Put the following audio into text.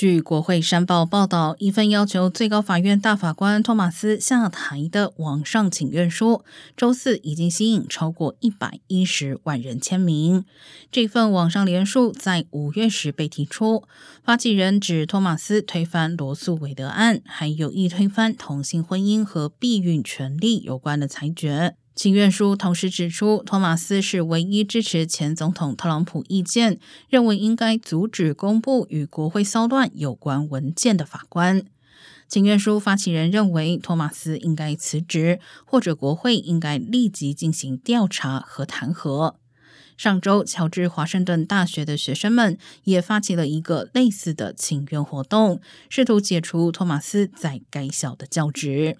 据国会山报报道，一份要求最高法院大法官托马斯下台的网上请愿书，周四已经吸引超过一百一十万人签名。这份网上联署在五月时被提出，发起人指托马斯推翻罗素韦德案，还有意推翻同性婚姻和避孕权利有关的裁决。请愿书同时指出，托马斯是唯一支持前总统特朗普意见，认为应该阻止公布与国会骚乱有关文件的法官。请愿书发起人认为，托马斯应该辞职，或者国会应该立即进行调查和弹劾。上周，乔治华盛顿大学的学生们也发起了一个类似的请愿活动，试图解除托马斯在该校的教职。